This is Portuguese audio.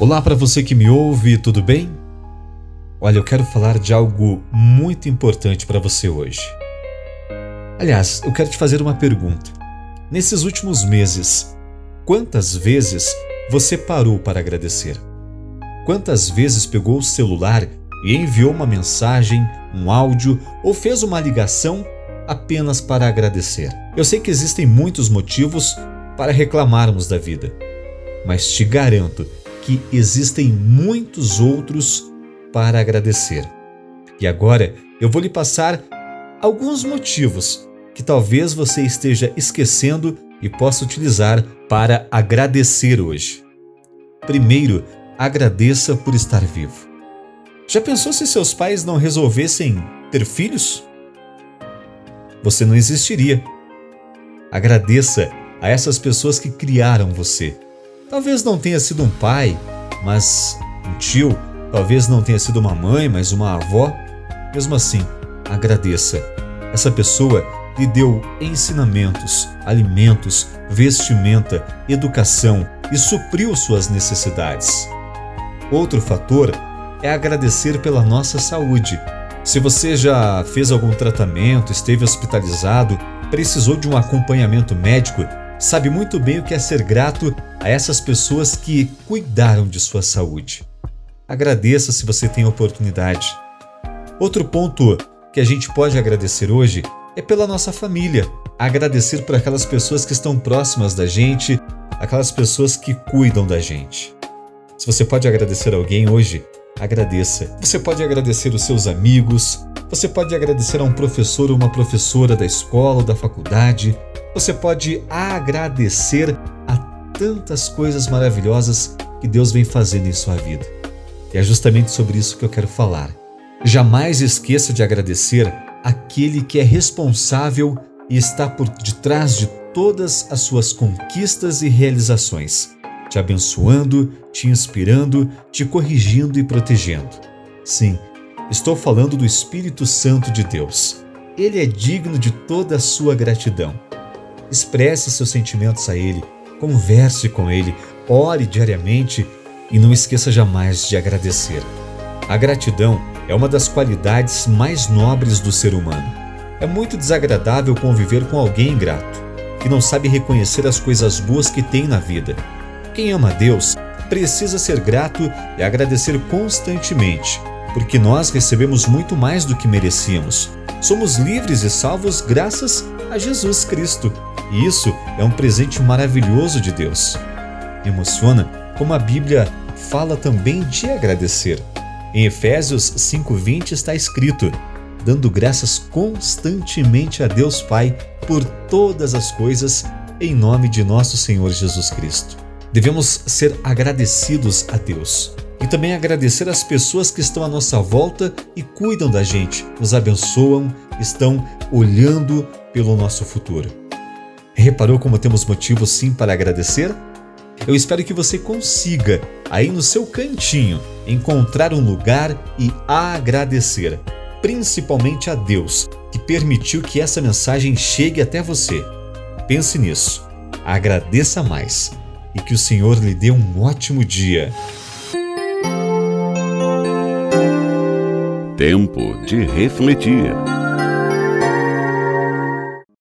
Olá para você que me ouve, tudo bem? Olha, eu quero falar de algo muito importante para você hoje. Aliás, eu quero te fazer uma pergunta. Nesses últimos meses, quantas vezes você parou para agradecer? Quantas vezes pegou o celular e enviou uma mensagem, um áudio ou fez uma ligação apenas para agradecer? Eu sei que existem muitos motivos para reclamarmos da vida, mas te garanto que existem muitos outros para agradecer. E agora eu vou lhe passar alguns motivos que talvez você esteja esquecendo e possa utilizar para agradecer hoje. Primeiro, agradeça por estar vivo. Já pensou se seus pais não resolvessem ter filhos? Você não existiria. Agradeça a essas pessoas que criaram você Talvez não tenha sido um pai, mas um tio. Talvez não tenha sido uma mãe, mas uma avó. Mesmo assim, agradeça. Essa pessoa lhe deu ensinamentos, alimentos, vestimenta, educação e supriu suas necessidades. Outro fator é agradecer pela nossa saúde. Se você já fez algum tratamento, esteve hospitalizado, precisou de um acompanhamento médico, sabe muito bem o que é ser grato a essas pessoas que cuidaram de sua saúde. Agradeça se você tem oportunidade. Outro ponto que a gente pode agradecer hoje é pela nossa família. Agradecer por aquelas pessoas que estão próximas da gente, aquelas pessoas que cuidam da gente. Se você pode agradecer alguém hoje, agradeça. Você pode agradecer os seus amigos, você pode agradecer a um professor ou uma professora da escola ou da faculdade, você pode agradecer a tantas coisas maravilhosas que Deus vem fazendo em sua vida. E é justamente sobre isso que eu quero falar. Jamais esqueça de agradecer aquele que é responsável e está por detrás de todas as suas conquistas e realizações, te abençoando, te inspirando, te corrigindo e protegendo. Sim, estou falando do Espírito Santo de Deus. Ele é digno de toda a sua gratidão. Expresse seus sentimentos a Ele, converse com Ele, ore diariamente e não esqueça jamais de agradecer. A gratidão é uma das qualidades mais nobres do ser humano. É muito desagradável conviver com alguém ingrato, que não sabe reconhecer as coisas boas que tem na vida. Quem ama Deus precisa ser grato e agradecer constantemente, porque nós recebemos muito mais do que merecíamos. Somos livres e salvos graças a Jesus Cristo. E isso é um presente maravilhoso de Deus. Emociona como a Bíblia fala também de agradecer. Em Efésios 5:20 está escrito: dando graças constantemente a Deus Pai por todas as coisas, em nome de nosso Senhor Jesus Cristo. Devemos ser agradecidos a Deus e também agradecer as pessoas que estão à nossa volta e cuidam da gente, nos abençoam, estão olhando pelo nosso futuro. Reparou como temos motivos sim para agradecer? Eu espero que você consiga, aí no seu cantinho, encontrar um lugar e agradecer, principalmente a Deus, que permitiu que essa mensagem chegue até você. Pense nisso, agradeça mais e que o Senhor lhe dê um ótimo dia. Tempo de refletir.